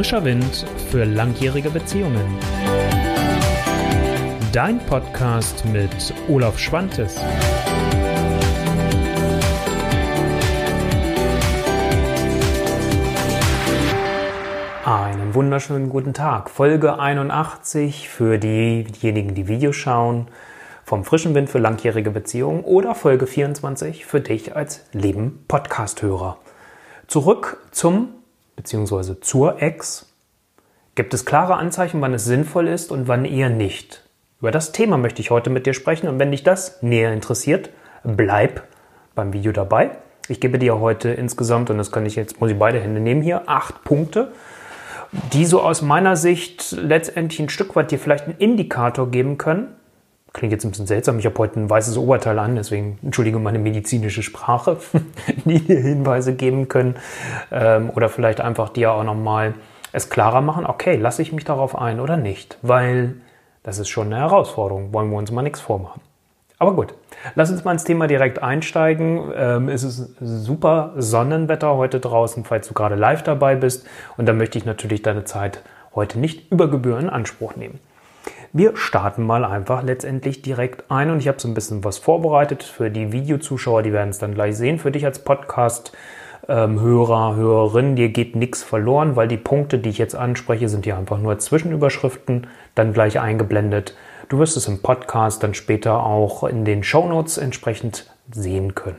Frischer Wind für langjährige Beziehungen. Dein Podcast mit Olaf Schwantes. Einen wunderschönen guten Tag. Folge 81 für diejenigen, die Videos schauen. Vom frischen Wind für langjährige Beziehungen oder Folge 24 für dich als Leben Podcast-Hörer. Zurück zum bzw. zur Ex gibt es klare Anzeichen, wann es sinnvoll ist und wann eher nicht. Über das Thema möchte ich heute mit dir sprechen und wenn dich das näher interessiert, bleib beim Video dabei. Ich gebe dir heute insgesamt, und das kann ich jetzt, muss ich beide Hände nehmen hier, acht Punkte, die so aus meiner Sicht letztendlich ein Stück weit dir vielleicht einen Indikator geben können, Klingt jetzt ein bisschen seltsam, ich habe heute ein weißes Oberteil an, deswegen entschuldige meine medizinische Sprache, die dir Hinweise geben können ähm, oder vielleicht einfach dir auch nochmal es klarer machen, okay, lasse ich mich darauf ein oder nicht, weil das ist schon eine Herausforderung, wollen wir uns mal nichts vormachen. Aber gut, lass uns mal ins Thema direkt einsteigen. Ähm, es ist super Sonnenwetter heute draußen, falls du gerade live dabei bist und da möchte ich natürlich deine Zeit heute nicht über Gebühr in Anspruch nehmen. Wir starten mal einfach letztendlich direkt ein und ich habe so ein bisschen was vorbereitet für die Videozuschauer, die werden es dann gleich sehen. Für dich als Podcast. Ähm, Hörer, Hörerin, dir geht nichts verloren, weil die Punkte, die ich jetzt anspreche, sind hier einfach nur Zwischenüberschriften, dann gleich eingeblendet. Du wirst es im Podcast dann später auch in den Shownotes entsprechend sehen können.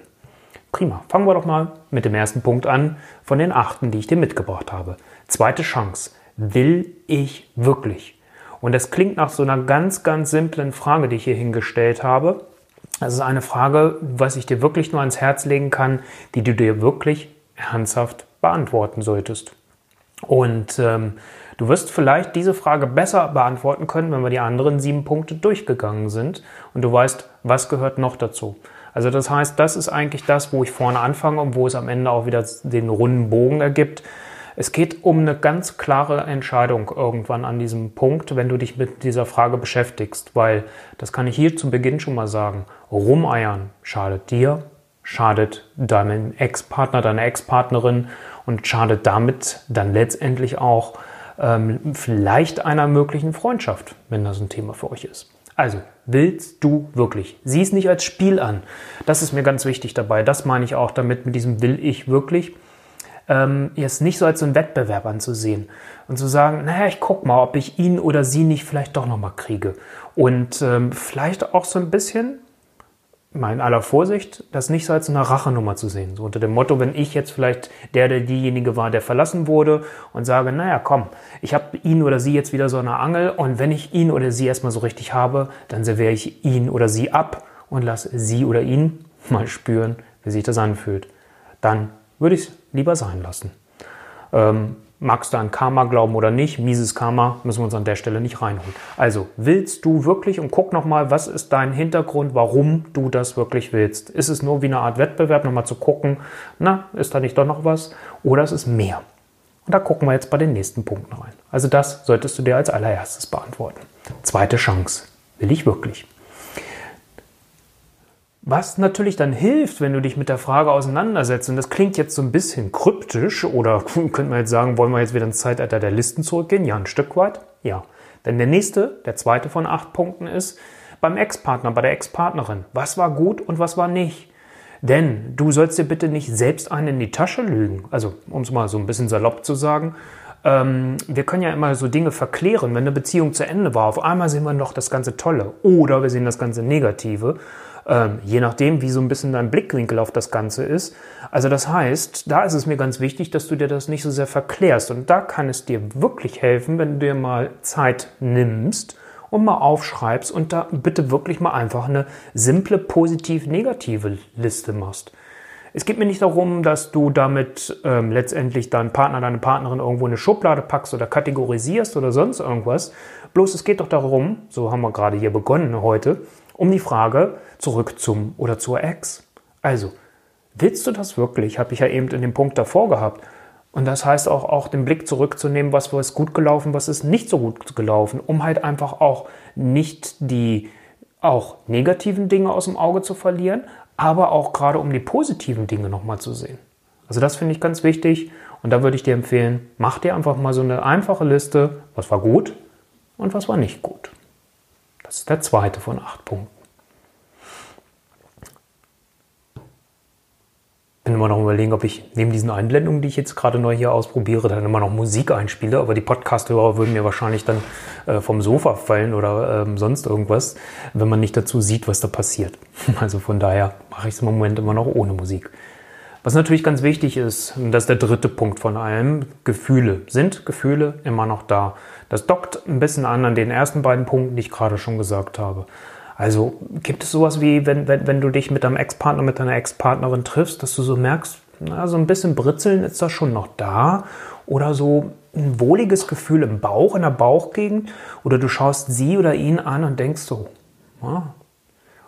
Prima. Fangen wir doch mal mit dem ersten Punkt an von den achten, die ich dir mitgebracht habe. Zweite Chance. Will ich wirklich? Und das klingt nach so einer ganz, ganz simplen Frage, die ich hier hingestellt habe. Das ist eine Frage, was ich dir wirklich nur ans Herz legen kann, die du dir wirklich ernsthaft beantworten solltest. Und ähm, du wirst vielleicht diese Frage besser beantworten können, wenn wir die anderen sieben Punkte durchgegangen sind und du weißt, was gehört noch dazu. Also das heißt, das ist eigentlich das, wo ich vorne anfange und wo es am Ende auch wieder den runden Bogen ergibt. Es geht um eine ganz klare Entscheidung irgendwann an diesem Punkt, wenn du dich mit dieser Frage beschäftigst, weil das kann ich hier zu Beginn schon mal sagen. Rumeiern schadet dir, schadet deinem Ex-Partner, deiner Ex-Partnerin und schadet damit dann letztendlich auch ähm, vielleicht einer möglichen Freundschaft, wenn das ein Thema für euch ist. Also, willst du wirklich? Sieh es nicht als Spiel an. Das ist mir ganz wichtig dabei. Das meine ich auch damit mit diesem will ich wirklich ähm, jetzt nicht so als so einen Wettbewerb anzusehen und zu sagen, naja, ich guck mal, ob ich ihn oder sie nicht vielleicht doch nochmal kriege. Und ähm, vielleicht auch so ein bisschen, mal in aller Vorsicht, das nicht so als eine Rachenummer zu sehen. So unter dem Motto, wenn ich jetzt vielleicht der, der diejenige war, der verlassen wurde und sage, naja, komm, ich habe ihn oder sie jetzt wieder so eine Angel und wenn ich ihn oder sie erstmal so richtig habe, dann serviere ich ihn oder sie ab und lasse sie oder ihn mal spüren, wie sich das anfühlt. Dann würde ich es lieber sein lassen. Ähm, magst du an Karma glauben oder nicht? Mieses Karma müssen wir uns an der Stelle nicht reinholen. Also willst du wirklich und guck nochmal, was ist dein Hintergrund, warum du das wirklich willst? Ist es nur wie eine Art Wettbewerb, nochmal zu gucken, na, ist da nicht doch noch was? Oder ist es mehr? Und da gucken wir jetzt bei den nächsten Punkten rein. Also das solltest du dir als allererstes beantworten. Zweite Chance. Will ich wirklich? Was natürlich dann hilft, wenn du dich mit der Frage auseinandersetzt, und das klingt jetzt so ein bisschen kryptisch, oder könnte man jetzt sagen, wollen wir jetzt wieder ins Zeitalter der Listen zurückgehen? Ja, ein Stück weit. Ja. Denn der nächste, der zweite von acht Punkten ist, beim Ex-Partner, bei der Ex-Partnerin. Was war gut und was war nicht? Denn du sollst dir bitte nicht selbst einen in die Tasche lügen. Also, um es mal so ein bisschen salopp zu sagen. Ähm, wir können ja immer so Dinge verklären. Wenn eine Beziehung zu Ende war, auf einmal sehen wir noch das ganze Tolle. Oder wir sehen das ganze Negative. Ähm, je nachdem, wie so ein bisschen dein Blickwinkel auf das Ganze ist. Also das heißt, da ist es mir ganz wichtig, dass du dir das nicht so sehr verklärst. Und da kann es dir wirklich helfen, wenn du dir mal Zeit nimmst und mal aufschreibst und da bitte wirklich mal einfach eine simple positiv-negative Liste machst. Es geht mir nicht darum, dass du damit ähm, letztendlich deinen Partner, deine Partnerin irgendwo in eine Schublade packst oder kategorisierst oder sonst irgendwas. Bloß es geht doch darum, so haben wir gerade hier begonnen heute, um die Frage zurück zum oder zur Ex. Also, willst du das wirklich? Habe ich ja eben in dem Punkt davor gehabt. Und das heißt auch, auch den Blick zurückzunehmen, was ist gut gelaufen, was ist nicht so gut gelaufen, um halt einfach auch nicht die auch negativen Dinge aus dem Auge zu verlieren, aber auch gerade um die positiven Dinge nochmal zu sehen. Also das finde ich ganz wichtig Und da würde ich dir empfehlen, mach dir einfach mal so eine einfache Liste, was war gut und was war nicht gut. Das ist der zweite von acht Punkten. bin immer noch überlegen, ob ich neben diesen Einblendungen, die ich jetzt gerade neu hier ausprobiere, dann immer noch Musik einspiele. Aber die Podcast-Hörer würden mir wahrscheinlich dann äh, vom Sofa fallen oder ähm, sonst irgendwas, wenn man nicht dazu sieht, was da passiert. Also von daher mache ich es im Moment immer noch ohne Musik. Was natürlich ganz wichtig ist, und das ist der dritte Punkt von allem, Gefühle. Sind Gefühle immer noch da? Das dockt ein bisschen an an den ersten beiden Punkten, die ich gerade schon gesagt habe. Also gibt es sowas wie, wenn, wenn, wenn du dich mit deinem Ex-Partner, mit deiner Ex-Partnerin triffst, dass du so merkst, na, so ein bisschen Britzeln ist da schon noch da oder so ein wohliges Gefühl im Bauch, in der Bauchgegend oder du schaust sie oder ihn an und denkst so, ja,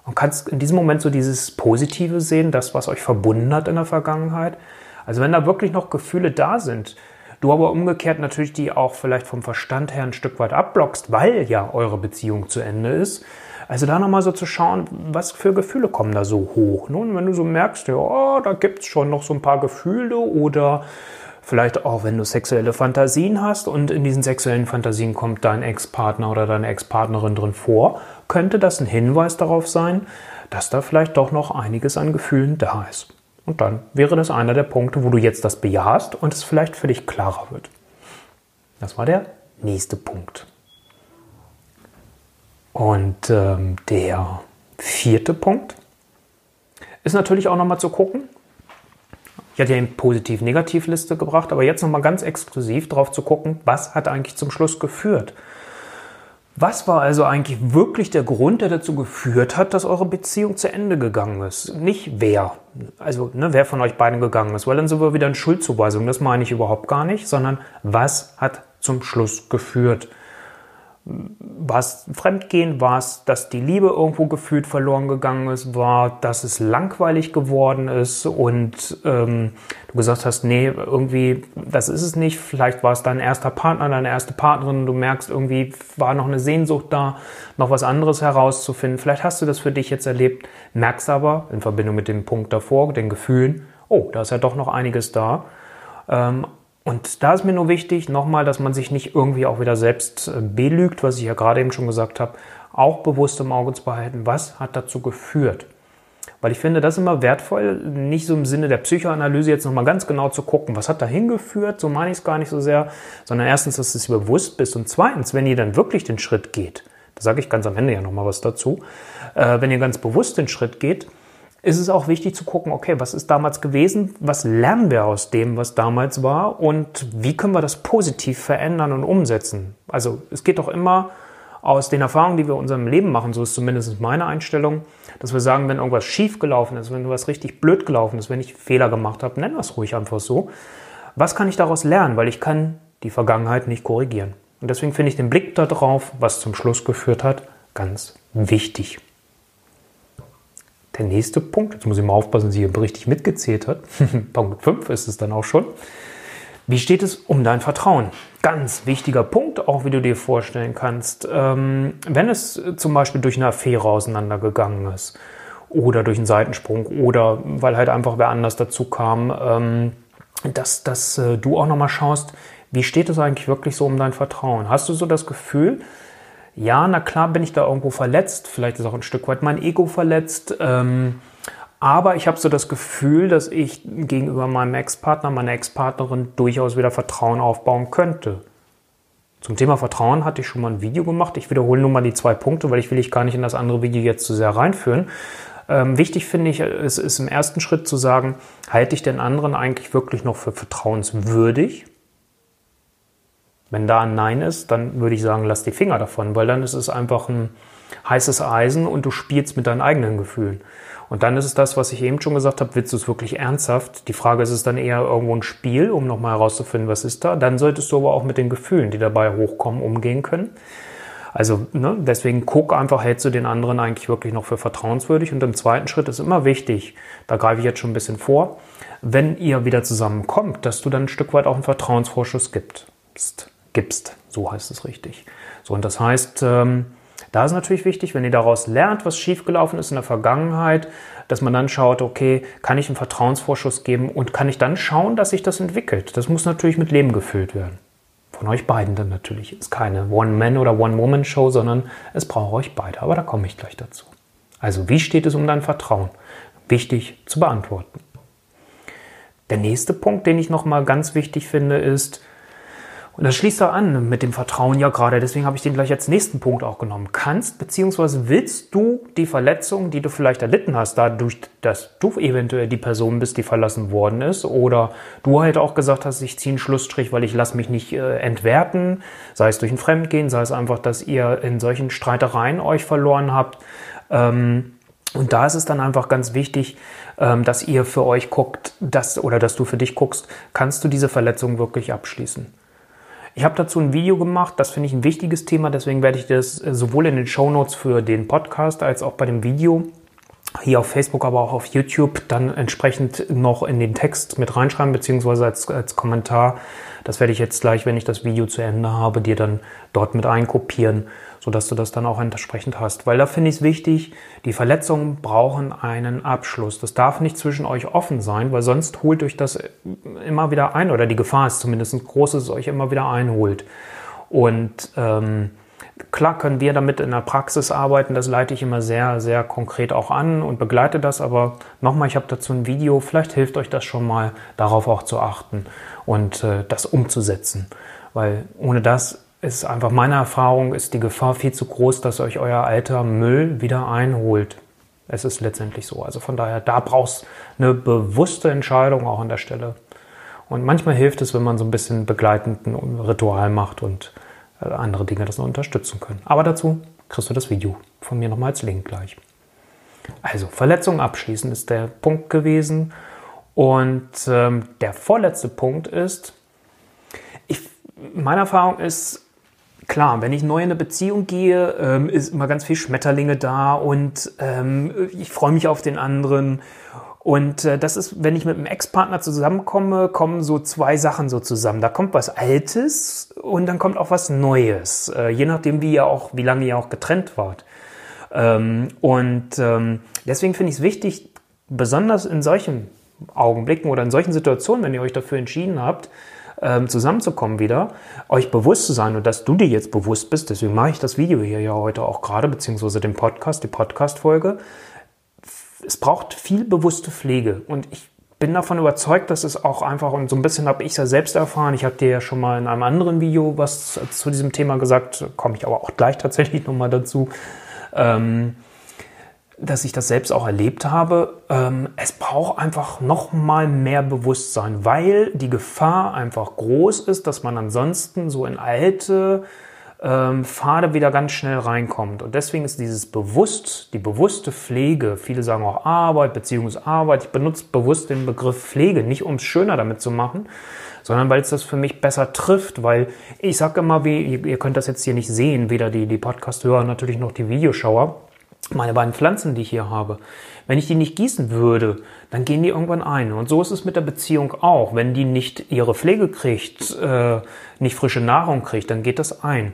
und kannst in diesem Moment so dieses Positive sehen, das, was euch verbunden hat in der Vergangenheit. Also wenn da wirklich noch Gefühle da sind, du aber umgekehrt natürlich die auch vielleicht vom Verstand her ein Stück weit abblockst, weil ja eure Beziehung zu Ende ist, also da nochmal so zu schauen, was für Gefühle kommen da so hoch. Nun, wenn du so merkst, ja, da gibt es schon noch so ein paar Gefühle oder vielleicht auch, wenn du sexuelle Fantasien hast und in diesen sexuellen Fantasien kommt dein Ex-Partner oder deine Ex-Partnerin drin vor, könnte das ein Hinweis darauf sein, dass da vielleicht doch noch einiges an Gefühlen da ist. Und dann wäre das einer der Punkte, wo du jetzt das bejahst und es vielleicht für dich klarer wird. Das war der nächste Punkt. Und ähm, der vierte Punkt ist natürlich auch nochmal zu gucken. Ich hatte ja eine Positiv-Negativ-Liste gebracht, aber jetzt nochmal ganz exklusiv drauf zu gucken, was hat eigentlich zum Schluss geführt. Was war also eigentlich wirklich der Grund, der dazu geführt hat, dass eure Beziehung zu Ende gegangen ist? Nicht wer, also ne, wer von euch beiden gegangen ist, weil dann sind wir wieder in Schuldzuweisung, das meine ich überhaupt gar nicht, sondern was hat zum Schluss geführt? War es Fremdgehen, war es, dass die Liebe irgendwo gefühlt verloren gegangen ist, war, dass es langweilig geworden ist und ähm, du gesagt hast, nee, irgendwie, das ist es nicht. Vielleicht war es dein erster Partner, deine erste Partnerin, du merkst, irgendwie war noch eine Sehnsucht da, noch was anderes herauszufinden. Vielleicht hast du das für dich jetzt erlebt, merkst aber in Verbindung mit dem Punkt davor, den Gefühlen, oh, da ist ja doch noch einiges da. Ähm, und da ist mir nur wichtig, nochmal, dass man sich nicht irgendwie auch wieder selbst äh, belügt, was ich ja gerade eben schon gesagt habe, auch bewusst im Auge zu behalten, was hat dazu geführt. Weil ich finde das immer wertvoll, nicht so im Sinne der Psychoanalyse jetzt nochmal ganz genau zu gucken, was hat da hingeführt, so meine ich es gar nicht so sehr, sondern erstens, dass du es bewusst bist und zweitens, wenn ihr dann wirklich den Schritt geht, da sage ich ganz am Ende ja nochmal was dazu, äh, wenn ihr ganz bewusst den Schritt geht, ist es auch wichtig zu gucken, okay, was ist damals gewesen, was lernen wir aus dem, was damals war und wie können wir das positiv verändern und umsetzen. Also es geht doch immer aus den Erfahrungen, die wir in unserem Leben machen, so ist zumindest meine Einstellung, dass wir sagen, wenn irgendwas schief gelaufen ist, wenn irgendwas richtig blöd gelaufen ist, wenn ich Fehler gemacht habe, nennen wir es ruhig einfach so. Was kann ich daraus lernen? Weil ich kann die Vergangenheit nicht korrigieren. Und deswegen finde ich den Blick darauf, was zum Schluss geführt hat, ganz wichtig. Der nächste Punkt, jetzt muss ich mal aufpassen, dass ich richtig mitgezählt hat. Punkt 5 ist es dann auch schon. Wie steht es um dein Vertrauen? Ganz wichtiger Punkt, auch wie du dir vorstellen kannst. Ähm, wenn es zum Beispiel durch eine Affäre auseinandergegangen ist oder durch einen Seitensprung oder weil halt einfach wer anders dazu kam, ähm, dass, dass äh, du auch nochmal schaust, wie steht es eigentlich wirklich so um dein Vertrauen? Hast du so das Gefühl, ja, na klar bin ich da irgendwo verletzt, vielleicht ist auch ein Stück weit mein Ego verletzt, ähm, aber ich habe so das Gefühl, dass ich gegenüber meinem Ex-Partner, meiner Ex-Partnerin durchaus wieder Vertrauen aufbauen könnte. Zum Thema Vertrauen hatte ich schon mal ein Video gemacht. Ich wiederhole nur mal die zwei Punkte, weil ich will ich gar nicht in das andere Video jetzt zu sehr reinführen. Ähm, wichtig finde ich, es ist im ersten Schritt zu sagen, halte ich den anderen eigentlich wirklich noch für vertrauenswürdig? Wenn da ein Nein ist, dann würde ich sagen, lass die Finger davon, weil dann ist es einfach ein heißes Eisen und du spielst mit deinen eigenen Gefühlen. Und dann ist es das, was ich eben schon gesagt habe, willst du es wirklich ernsthaft? Die Frage ist es dann eher irgendwo ein Spiel, um nochmal herauszufinden, was ist da. Dann solltest du aber auch mit den Gefühlen, die dabei hochkommen, umgehen können. Also ne, deswegen guck einfach, hältst du den anderen eigentlich wirklich noch für vertrauenswürdig? Und im zweiten Schritt ist immer wichtig, da greife ich jetzt schon ein bisschen vor, wenn ihr wieder zusammenkommt, dass du dann ein Stück weit auch einen Vertrauensvorschuss gibst gibst. So heißt es richtig. So, und das heißt, ähm, Da ist natürlich wichtig, wenn ihr daraus lernt, was schiefgelaufen ist in der Vergangenheit, dass man dann schaut, okay, kann ich einen Vertrauensvorschuss geben und kann ich dann schauen, dass sich das entwickelt. Das muss natürlich mit Leben gefüllt werden. Von euch beiden dann natürlich. Ist keine One-Man- oder One-Woman-Show, sondern es braucht euch beide. Aber da komme ich gleich dazu. Also, wie steht es um dein Vertrauen? Wichtig zu beantworten. Der nächste Punkt, den ich nochmal ganz wichtig finde, ist, und das schließt auch an mit dem Vertrauen ja gerade, deswegen habe ich den gleich als nächsten Punkt auch genommen. Kannst bzw. willst du die Verletzung, die du vielleicht erlitten hast, dadurch, dass du eventuell die Person bist, die verlassen worden ist, oder du halt auch gesagt hast, ich ziehe einen Schlussstrich, weil ich lasse mich nicht äh, entwerten, sei es durch ein Fremdgehen, sei es einfach, dass ihr in solchen Streitereien euch verloren habt. Ähm, und da ist es dann einfach ganz wichtig, ähm, dass ihr für euch guckt, dass, oder dass du für dich guckst, kannst du diese Verletzung wirklich abschließen? Ich habe dazu ein Video gemacht, das finde ich ein wichtiges Thema, deswegen werde ich das äh, sowohl in den Show Notes für den Podcast als auch bei dem Video hier auf Facebook, aber auch auf YouTube dann entsprechend noch in den Text mit reinschreiben, beziehungsweise als, als Kommentar. Das werde ich jetzt gleich, wenn ich das Video zu Ende habe, dir dann dort mit einkopieren sodass du das dann auch entsprechend hast. Weil da finde ich es wichtig, die Verletzungen brauchen einen Abschluss. Das darf nicht zwischen euch offen sein, weil sonst holt euch das immer wieder ein, oder die Gefahr ist zumindest groß, dass es euch immer wieder einholt. Und ähm, klar können wir damit in der Praxis arbeiten, das leite ich immer sehr, sehr konkret auch an und begleite das, aber nochmal, ich habe dazu ein Video, vielleicht hilft euch das schon mal, darauf auch zu achten und äh, das umzusetzen. Weil ohne das ist einfach meine Erfahrung, ist die Gefahr viel zu groß, dass euch euer alter Müll wieder einholt. Es ist letztendlich so. Also von daher, da brauchst eine bewusste Entscheidung auch an der Stelle. Und manchmal hilft es, wenn man so ein bisschen begleitenden Ritual macht und äh, andere Dinge das noch unterstützen können. Aber dazu kriegst du das Video von mir nochmal als Link gleich. Also, Verletzung abschließen ist der Punkt gewesen. Und ähm, der vorletzte Punkt ist, ich, meine Erfahrung ist, Klar, wenn ich neu in eine Beziehung gehe, ähm, ist immer ganz viel Schmetterlinge da und ähm, ich freue mich auf den anderen. Und äh, das ist, wenn ich mit einem Ex-Partner zusammenkomme, kommen so zwei Sachen so zusammen. Da kommt was Altes und dann kommt auch was Neues, äh, je nachdem, wie ihr auch, wie lange ihr auch getrennt wart. Ähm, und ähm, deswegen finde ich es wichtig, besonders in solchen Augenblicken oder in solchen Situationen, wenn ihr euch dafür entschieden habt, ähm, zusammenzukommen wieder, euch bewusst zu sein und dass du dir jetzt bewusst bist, deswegen mache ich das Video hier ja heute auch gerade, beziehungsweise den Podcast, die Podcast-Folge. Es braucht viel bewusste Pflege und ich bin davon überzeugt, dass es auch einfach, und so ein bisschen habe ich es ja selbst erfahren, ich habe dir ja schon mal in einem anderen Video was zu diesem Thema gesagt, komme ich aber auch gleich tatsächlich nochmal dazu. Ähm, dass ich das selbst auch erlebt habe, ähm, es braucht einfach noch mal mehr Bewusstsein, weil die Gefahr einfach groß ist, dass man ansonsten so in alte ähm, Pfade wieder ganz schnell reinkommt. Und deswegen ist dieses bewusst, die bewusste Pflege, viele sagen auch Arbeit, Beziehungsarbeit, ich benutze bewusst den Begriff Pflege, nicht um es schöner damit zu machen, sondern weil es das für mich besser trifft, weil ich sage immer, wie, ihr könnt das jetzt hier nicht sehen, weder die, die Podcast-Hörer natürlich noch die Videoschauer, meine beiden Pflanzen, die ich hier habe, wenn ich die nicht gießen würde, dann gehen die irgendwann ein. Und so ist es mit der Beziehung auch. Wenn die nicht ihre Pflege kriegt, äh, nicht frische Nahrung kriegt, dann geht das ein.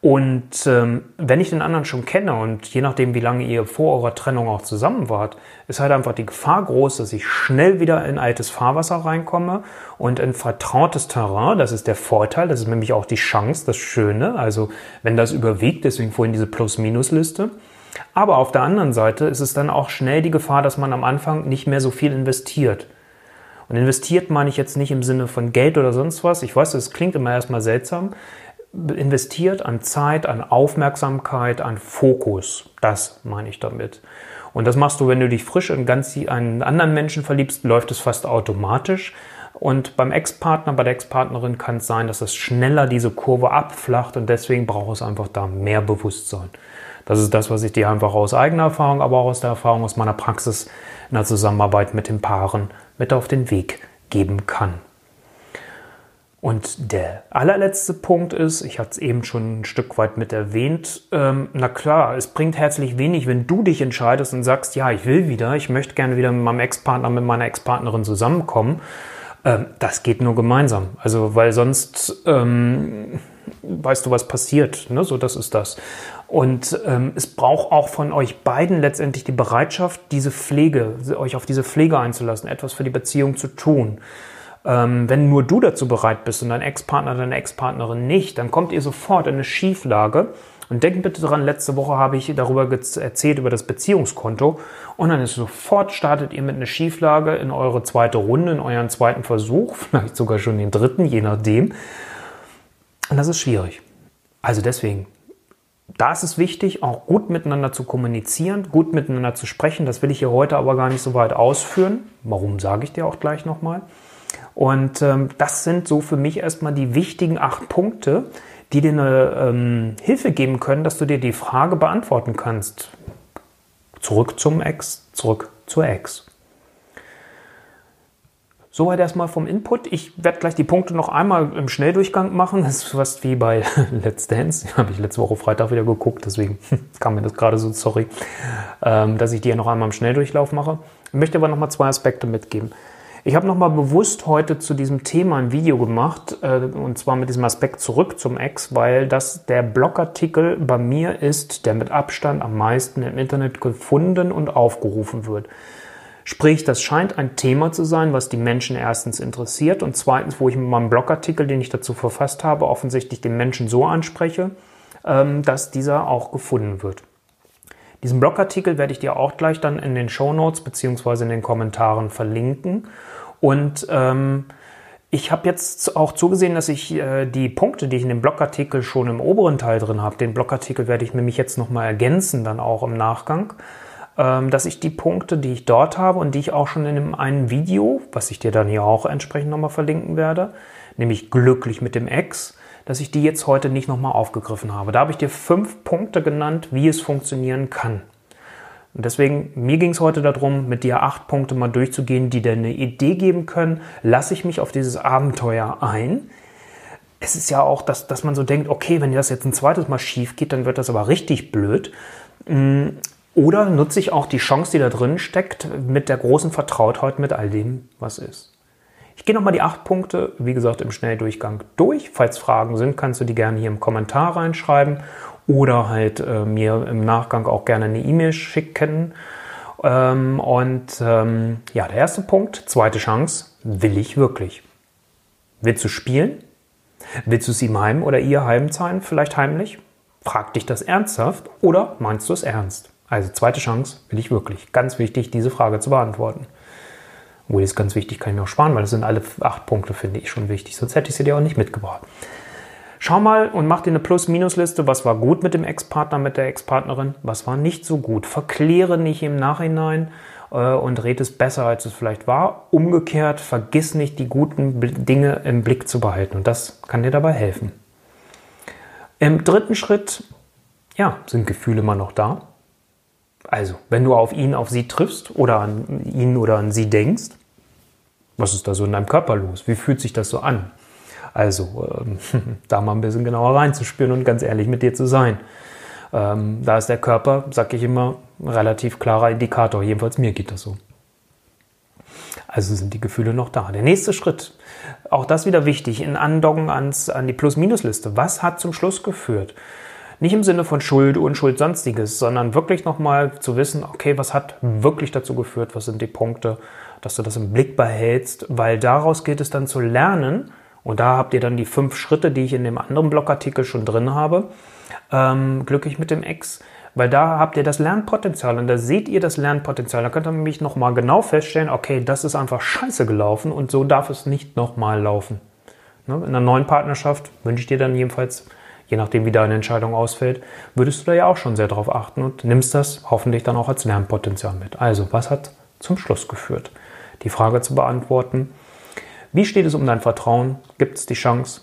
Und ähm, wenn ich den anderen schon kenne und je nachdem, wie lange ihr vor eurer Trennung auch zusammen wart, ist halt einfach die Gefahr groß, dass ich schnell wieder in altes Fahrwasser reinkomme und in vertrautes Terrain. Das ist der Vorteil, das ist nämlich auch die Chance, das Schöne. Also wenn das überwiegt, deswegen vorhin diese Plus-Minus-Liste. Aber auf der anderen Seite ist es dann auch schnell die Gefahr, dass man am Anfang nicht mehr so viel investiert. Und investiert meine ich jetzt nicht im Sinne von Geld oder sonst was. Ich weiß, das klingt immer erstmal seltsam. Investiert an Zeit, an Aufmerksamkeit, an Fokus. Das meine ich damit. Und das machst du, wenn du dich frisch in ganz einen anderen Menschen verliebst, läuft es fast automatisch. Und beim Ex-Partner, bei der Ex-Partnerin kann es sein, dass es schneller diese Kurve abflacht und deswegen braucht es einfach da mehr Bewusstsein. Das ist das, was ich dir einfach aus eigener Erfahrung, aber auch aus der Erfahrung aus meiner Praxis in der Zusammenarbeit mit den Paaren mit auf den Weg geben kann. Und der allerletzte Punkt ist, ich hatte es eben schon ein Stück weit mit erwähnt, ähm, na klar, es bringt herzlich wenig, wenn du dich entscheidest und sagst, ja, ich will wieder, ich möchte gerne wieder mit meinem Ex-Partner, mit meiner Ex-Partnerin zusammenkommen. Ähm, das geht nur gemeinsam. Also, weil sonst ähm, weißt du, was passiert. Ne? So, das ist das. Und ähm, es braucht auch von euch beiden letztendlich die Bereitschaft, diese Pflege, euch auf diese Pflege einzulassen, etwas für die Beziehung zu tun. Ähm, wenn nur du dazu bereit bist und dein Ex-Partner, deine Ex-Partnerin nicht, dann kommt ihr sofort in eine Schieflage. Und denkt bitte daran, letzte Woche habe ich darüber erzählt, über das Beziehungskonto. Und dann ist sofort startet ihr mit einer Schieflage in eure zweite Runde, in euren zweiten Versuch, vielleicht sogar schon den dritten, je nachdem. Und das ist schwierig. Also deswegen, da ist es wichtig, auch gut miteinander zu kommunizieren, gut miteinander zu sprechen. Das will ich hier heute aber gar nicht so weit ausführen. Warum sage ich dir auch gleich nochmal. Und ähm, das sind so für mich erstmal die wichtigen acht Punkte, die dir eine ähm, Hilfe geben können, dass du dir die Frage beantworten kannst. Zurück zum Ex, zurück zur Ex. Soweit erstmal vom Input. Ich werde gleich die Punkte noch einmal im Schnelldurchgang machen. Das ist fast wie bei Let's Dance. Habe ich letzte Woche Freitag wieder geguckt, deswegen kam mir das gerade so, sorry, ähm, dass ich die ja noch einmal im Schnelldurchlauf mache. Ich möchte aber noch mal zwei Aspekte mitgeben. Ich habe nochmal bewusst heute zu diesem Thema ein Video gemacht, äh, und zwar mit diesem Aspekt zurück zum Ex, weil das der Blogartikel bei mir ist, der mit Abstand am meisten im Internet gefunden und aufgerufen wird. Sprich, das scheint ein Thema zu sein, was die Menschen erstens interessiert und zweitens, wo ich mit meinem Blogartikel, den ich dazu verfasst habe, offensichtlich den Menschen so anspreche, ähm, dass dieser auch gefunden wird. Diesen Blogartikel werde ich dir auch gleich dann in den Show Notes beziehungsweise in den Kommentaren verlinken. Und ähm, ich habe jetzt auch zugesehen, dass ich äh, die Punkte, die ich in dem Blogartikel schon im oberen Teil drin habe, den Blogartikel werde ich nämlich jetzt nochmal ergänzen, dann auch im Nachgang. Ähm, dass ich die Punkte, die ich dort habe und die ich auch schon in einem Video, was ich dir dann hier auch entsprechend nochmal verlinken werde, nämlich glücklich mit dem Ex, dass ich die jetzt heute nicht nochmal aufgegriffen habe. Da habe ich dir fünf Punkte genannt, wie es funktionieren kann. Und deswegen, mir ging es heute darum, mit dir acht Punkte mal durchzugehen, die dir eine Idee geben können. Lasse ich mich auf dieses Abenteuer ein? Es ist ja auch, dass, dass man so denkt, okay, wenn das jetzt ein zweites Mal schief geht, dann wird das aber richtig blöd. Oder nutze ich auch die Chance, die da drin steckt, mit der großen Vertrautheit mit all dem, was ist. Ich gehe nochmal die acht Punkte, wie gesagt, im Schnelldurchgang durch. Falls Fragen sind, kannst du die gerne hier im Kommentar reinschreiben oder halt äh, mir im Nachgang auch gerne eine E-Mail schicken. Ähm, und ähm, ja, der erste Punkt, zweite Chance, will ich wirklich? Willst du spielen? Willst du es ihm heim oder ihr heim zahlen, vielleicht heimlich? Frag dich das ernsthaft oder meinst du es ernst? Also zweite Chance will ich wirklich. Ganz wichtig, diese Frage zu beantworten. Obwohl, ist ganz wichtig, kann ich mir auch sparen, weil das sind alle acht Punkte, finde ich schon wichtig. Sonst hätte ich sie dir auch nicht mitgebracht. Schau mal und mach dir eine Plus-Minus-Liste. Was war gut mit dem Ex-Partner, mit der Ex-Partnerin? Was war nicht so gut? Verkläre nicht im Nachhinein äh, und red es besser, als es vielleicht war. Umgekehrt, vergiss nicht, die guten Dinge im Blick zu behalten. Und das kann dir dabei helfen. Im dritten Schritt, ja, sind Gefühle immer noch da. Also, wenn du auf ihn, auf sie triffst oder an ihn oder an sie denkst, was ist da so in deinem Körper los? Wie fühlt sich das so an? Also, ähm, da mal ein bisschen genauer reinzuspüren und ganz ehrlich mit dir zu sein. Ähm, da ist der Körper, sag ich immer, ein relativ klarer Indikator. Jedenfalls mir geht das so. Also sind die Gefühle noch da. Der nächste Schritt, auch das wieder wichtig, in Andocken ans, an die Plus-Minus-Liste. Was hat zum Schluss geführt? Nicht im Sinne von Schuld, Unschuld, sonstiges, sondern wirklich nochmal zu wissen, okay, was hat wirklich dazu geführt, was sind die Punkte, dass du das im Blick behältst, weil daraus geht es dann zu lernen. Und da habt ihr dann die fünf Schritte, die ich in dem anderen Blogartikel schon drin habe. Ähm, glücklich mit dem Ex. Weil da habt ihr das Lernpotenzial und da seht ihr das Lernpotenzial. Da könnt ihr nämlich nochmal genau feststellen, okay, das ist einfach scheiße gelaufen und so darf es nicht nochmal laufen. Ne? In einer neuen Partnerschaft wünsche ich dir dann jedenfalls je nachdem, wie deine Entscheidung ausfällt, würdest du da ja auch schon sehr darauf achten und nimmst das hoffentlich dann auch als Lernpotenzial mit. Also, was hat zum Schluss geführt? Die Frage zu beantworten. Wie steht es um dein Vertrauen? Gibt es die Chance?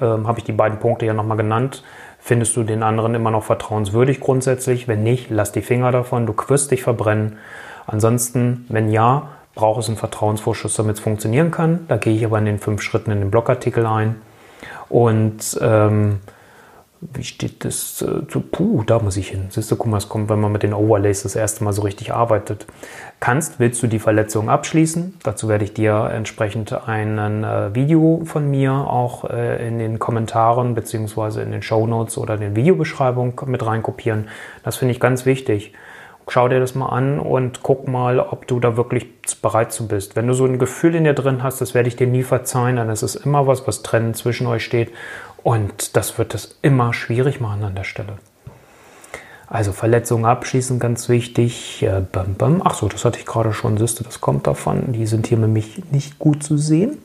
Ähm, Habe ich die beiden Punkte ja nochmal genannt. Findest du den anderen immer noch vertrauenswürdig grundsätzlich? Wenn nicht, lass die Finger davon. Du wirst dich verbrennen. Ansonsten, wenn ja, braucht es einen Vertrauensvorschuss, damit es funktionieren kann. Da gehe ich aber in den fünf Schritten in den Blogartikel ein. Und ähm, wie steht das äh, zu? Puh, da muss ich hin. Siehst du, guck mal, es kommt, wenn man mit den Overlays das erste Mal so richtig arbeitet. Kannst, willst du die Verletzung abschließen? Dazu werde ich dir entsprechend ein äh, Video von mir auch äh, in den Kommentaren beziehungsweise in den Show Notes oder in den Videobeschreibungen mit reinkopieren. Das finde ich ganz wichtig. Schau dir das mal an und guck mal, ob du da wirklich bereit zu bist. Wenn du so ein Gefühl in dir drin hast, das werde ich dir nie verzeihen, dann ist es immer was, was trennend zwischen euch steht und das wird es immer schwierig machen an der Stelle. Also Verletzungen abschließen, ganz wichtig. Äh, bam, bam. Ach so, das hatte ich gerade schon. Du, das kommt davon. Die sind hier nämlich nicht gut zu sehen.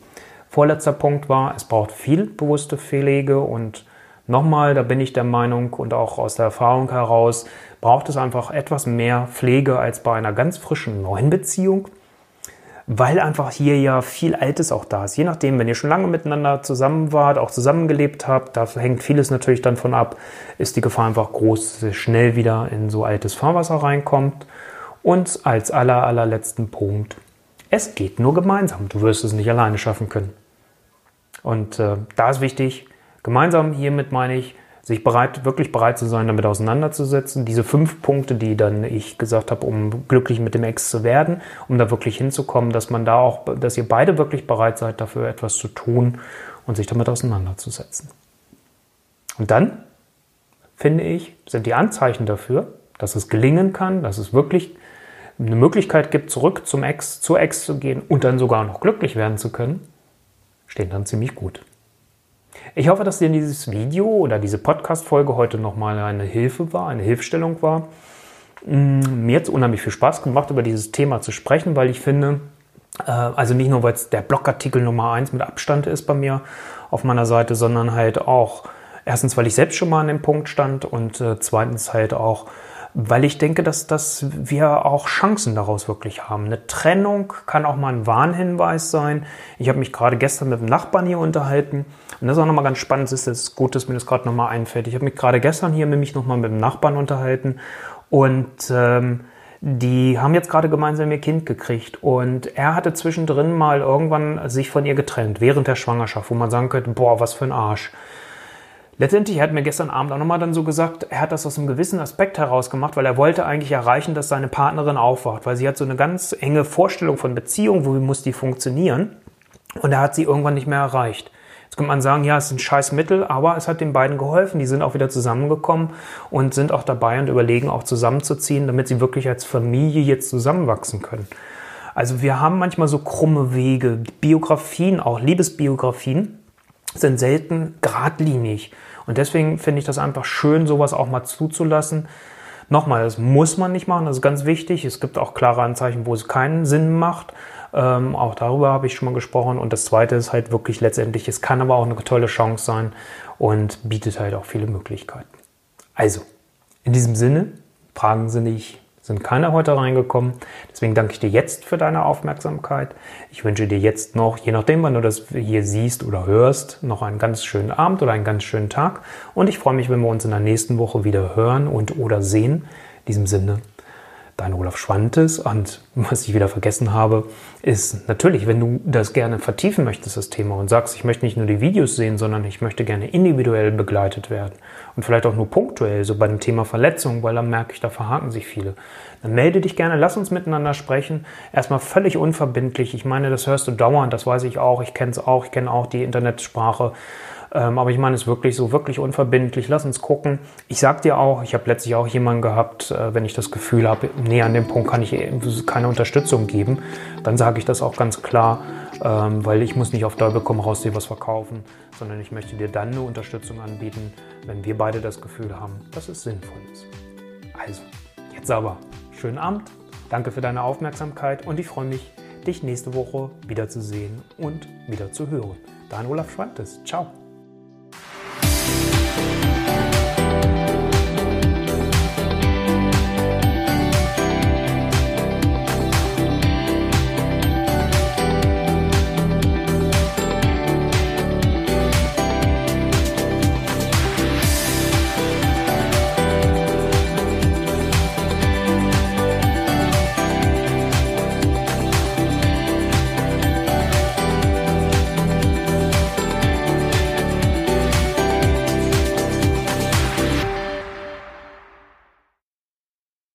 Vorletzter Punkt war, es braucht viel bewusste Pflege und nochmal, da bin ich der Meinung und auch aus der Erfahrung heraus, braucht es einfach etwas mehr Pflege als bei einer ganz frischen neuen Beziehung weil einfach hier ja viel Altes auch da ist. Je nachdem, wenn ihr schon lange miteinander zusammen wart, auch zusammengelebt habt, da hängt vieles natürlich dann von ab, ist die Gefahr einfach groß, dass ihr schnell wieder in so altes Fahrwasser reinkommt. Und als aller, allerletzten Punkt, es geht nur gemeinsam. Du wirst es nicht alleine schaffen können. Und äh, da ist wichtig, gemeinsam hiermit meine ich, sich bereit, wirklich bereit zu sein, damit auseinanderzusetzen. Diese fünf Punkte, die dann ich gesagt habe, um glücklich mit dem Ex zu werden, um da wirklich hinzukommen, dass man da auch, dass ihr beide wirklich bereit seid, dafür etwas zu tun und sich damit auseinanderzusetzen. Und dann, finde ich, sind die Anzeichen dafür, dass es gelingen kann, dass es wirklich eine Möglichkeit gibt, zurück zum Ex, zur Ex zu gehen und dann sogar noch glücklich werden zu können, stehen dann ziemlich gut. Ich hoffe, dass dir dieses Video oder diese Podcast-Folge heute nochmal eine Hilfe war, eine Hilfestellung war. Mm, mir hat es unheimlich viel Spaß gemacht, über dieses Thema zu sprechen, weil ich finde, äh, also nicht nur, weil es der Blogartikel Nummer eins mit Abstand ist bei mir auf meiner Seite, sondern halt auch erstens, weil ich selbst schon mal an dem Punkt stand und äh, zweitens halt auch, weil ich denke, dass, dass wir auch Chancen daraus wirklich haben. Eine Trennung kann auch mal ein Warnhinweis sein. Ich habe mich gerade gestern mit einem Nachbarn hier unterhalten und das ist auch nochmal ganz spannend. Es ist jetzt gut, dass mir das gerade nochmal einfällt. Ich habe mich gerade gestern hier nämlich nochmal mit einem Nachbarn unterhalten und ähm, die haben jetzt gerade gemeinsam ihr Kind gekriegt und er hatte zwischendrin mal irgendwann sich von ihr getrennt, während der Schwangerschaft, wo man sagen könnte, boah, was für ein Arsch. Letztendlich er hat mir gestern Abend auch nochmal dann so gesagt, er hat das aus einem gewissen Aspekt heraus gemacht, weil er wollte eigentlich erreichen, dass seine Partnerin aufwacht, weil sie hat so eine ganz enge Vorstellung von Beziehung, wo muss die funktionieren und er hat sie irgendwann nicht mehr erreicht. Jetzt könnte man sagen, ja, es ist ein scheiß Mittel, aber es hat den beiden geholfen. Die sind auch wieder zusammengekommen und sind auch dabei und überlegen auch zusammenzuziehen, damit sie wirklich als Familie jetzt zusammenwachsen können. Also wir haben manchmal so krumme Wege. Biografien, auch Liebesbiografien, sind selten geradlinig. Und deswegen finde ich das einfach schön, sowas auch mal zuzulassen. Nochmal, das muss man nicht machen, das ist ganz wichtig. Es gibt auch klare Anzeichen, wo es keinen Sinn macht. Ähm, auch darüber habe ich schon mal gesprochen. Und das Zweite ist halt wirklich letztendlich, es kann aber auch eine tolle Chance sein und bietet halt auch viele Möglichkeiten. Also, in diesem Sinne, Fragen sind ich sind keine heute reingekommen. Deswegen danke ich dir jetzt für deine Aufmerksamkeit. Ich wünsche dir jetzt noch, je nachdem, wann du das hier siehst oder hörst, noch einen ganz schönen Abend oder einen ganz schönen Tag. Und ich freue mich, wenn wir uns in der nächsten Woche wieder hören und oder sehen. In diesem Sinne, dein Olaf Schwantes. Und was ich wieder vergessen habe, ist natürlich, wenn du das gerne vertiefen möchtest, das Thema, und sagst, ich möchte nicht nur die Videos sehen, sondern ich möchte gerne individuell begleitet werden und vielleicht auch nur punktuell, so bei dem Thema Verletzung, weil dann merke ich, da verhaken sich viele. Dann melde dich gerne, lass uns miteinander sprechen. Erstmal völlig unverbindlich. Ich meine, das hörst du dauernd, das weiß ich auch, ich kenne es auch, ich kenne auch die Internetsprache. Ähm, aber ich meine es wirklich so, wirklich unverbindlich. Lass uns gucken. Ich sag dir auch, ich habe letztlich auch jemanden gehabt, äh, wenn ich das Gefühl habe, nee, an dem Punkt kann ich keine Unterstützung geben, dann sage ich das auch ganz klar, ähm, weil ich muss nicht auf Teufel komm raus dir was verkaufen, sondern ich möchte dir dann eine Unterstützung anbieten, wenn wir beide das Gefühl haben, dass es sinnvoll ist. Also, jetzt aber, schönen Abend, danke für deine Aufmerksamkeit und ich freue mich, dich nächste Woche wiederzusehen und wieder zu hören. Dein Olaf Schwantes. Ciao.